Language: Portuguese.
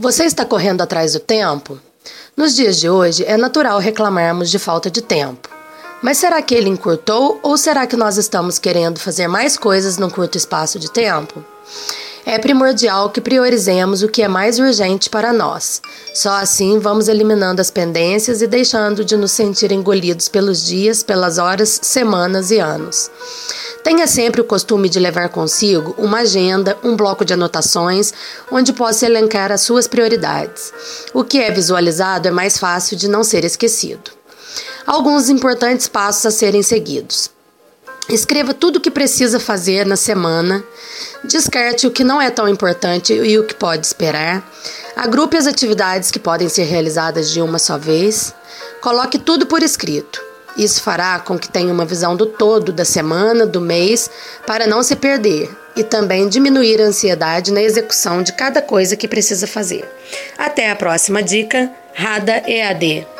Você está correndo atrás do tempo? Nos dias de hoje, é natural reclamarmos de falta de tempo. Mas será que ele encurtou ou será que nós estamos querendo fazer mais coisas num curto espaço de tempo? É primordial que priorizemos o que é mais urgente para nós. Só assim vamos eliminando as pendências e deixando de nos sentir engolidos pelos dias, pelas horas, semanas e anos. Tenha sempre o costume de levar consigo uma agenda, um bloco de anotações, onde possa elencar as suas prioridades. O que é visualizado é mais fácil de não ser esquecido. Alguns importantes passos a serem seguidos. Escreva tudo o que precisa fazer na semana, descarte o que não é tão importante e o que pode esperar, agrupe as atividades que podem ser realizadas de uma só vez, coloque tudo por escrito. Isso fará com que tenha uma visão do todo da semana, do mês, para não se perder e também diminuir a ansiedade na execução de cada coisa que precisa fazer. Até a próxima dica, Rada EAD.